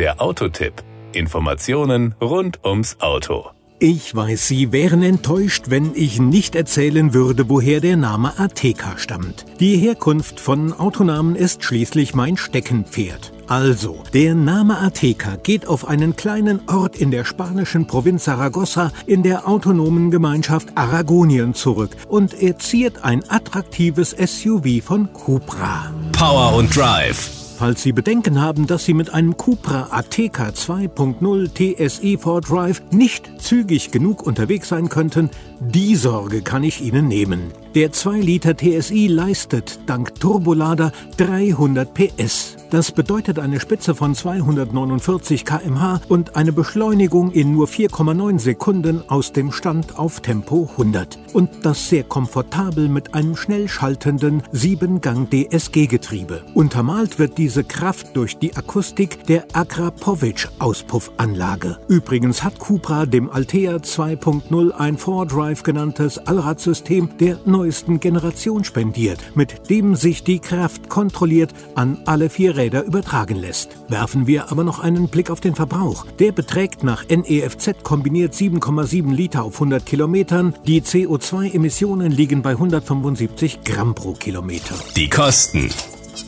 Der Autotipp. Informationen rund ums Auto. Ich weiß, Sie wären enttäuscht, wenn ich nicht erzählen würde, woher der Name Ateca stammt. Die Herkunft von Autonamen ist schließlich mein Steckenpferd. Also, der Name Ateca geht auf einen kleinen Ort in der spanischen Provinz Saragossa in der autonomen Gemeinschaft Aragonien zurück und er ziert ein attraktives SUV von Cupra. Power und Drive. Falls Sie Bedenken haben, dass Sie mit einem Cupra Ateca 2.0 TSI 4 Drive nicht zügig genug unterwegs sein könnten, die Sorge kann ich Ihnen nehmen. Der 2 Liter TSI leistet dank Turbolader 300 PS. Das bedeutet eine Spitze von 249 km/h und eine Beschleunigung in nur 4,9 Sekunden aus dem Stand auf Tempo 100. Und das sehr komfortabel mit einem schnell schaltenden 7-Gang DSG-Getriebe. Untermalt wird diese Kraft durch die Akustik der Akrapovic-Auspuffanlage. Übrigens hat Cupra dem Altea 2.0 ein 4Drive genanntes Allradsystem der neuesten Generation spendiert, mit dem sich die Kraft kontrolliert an alle vier Räder übertragen lässt. Werfen wir aber noch einen Blick auf den Verbrauch. Der beträgt nach NEFZ kombiniert 7,7 Liter auf 100 Kilometern. Die CO2-Emissionen liegen bei 175 Gramm pro Kilometer. Die Kosten.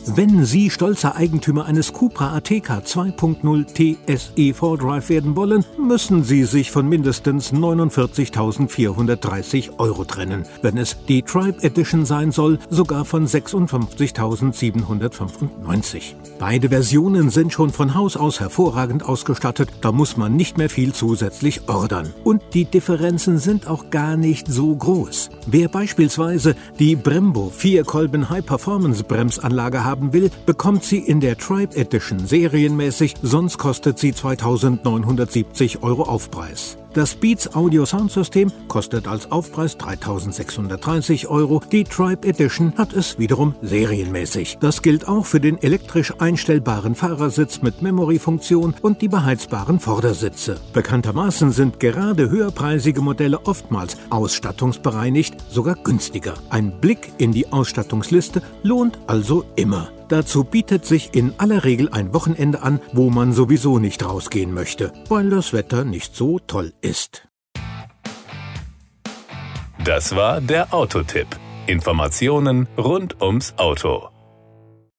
Wenn Sie stolzer Eigentümer eines Cupra Ateca 2.0 TSE 4Drive werden wollen, müssen Sie sich von mindestens 49.430 Euro trennen. Wenn es die Tribe Edition sein soll, sogar von 56.795. Beide Versionen sind schon von Haus aus hervorragend ausgestattet, da muss man nicht mehr viel zusätzlich ordern. Und die Differenzen sind auch gar nicht so groß. Wer beispielsweise die Brembo 4-Kolben High Performance Bremsanlage haben will, bekommt sie in der Tribe Edition serienmäßig, sonst kostet sie 2970 Euro Aufpreis. Das Beats Audio Soundsystem kostet als Aufpreis 3630 Euro. Die Tribe Edition hat es wiederum serienmäßig. Das gilt auch für den elektrisch einstellbaren Fahrersitz mit Memory-Funktion und die beheizbaren Vordersitze. Bekanntermaßen sind gerade höherpreisige Modelle oftmals ausstattungsbereinigt sogar günstiger. Ein Blick in die Ausstattungsliste lohnt also immer. Dazu bietet sich in aller Regel ein Wochenende an, wo man sowieso nicht rausgehen möchte, weil das Wetter nicht so toll ist. Das war der Autotipp. Informationen rund ums Auto.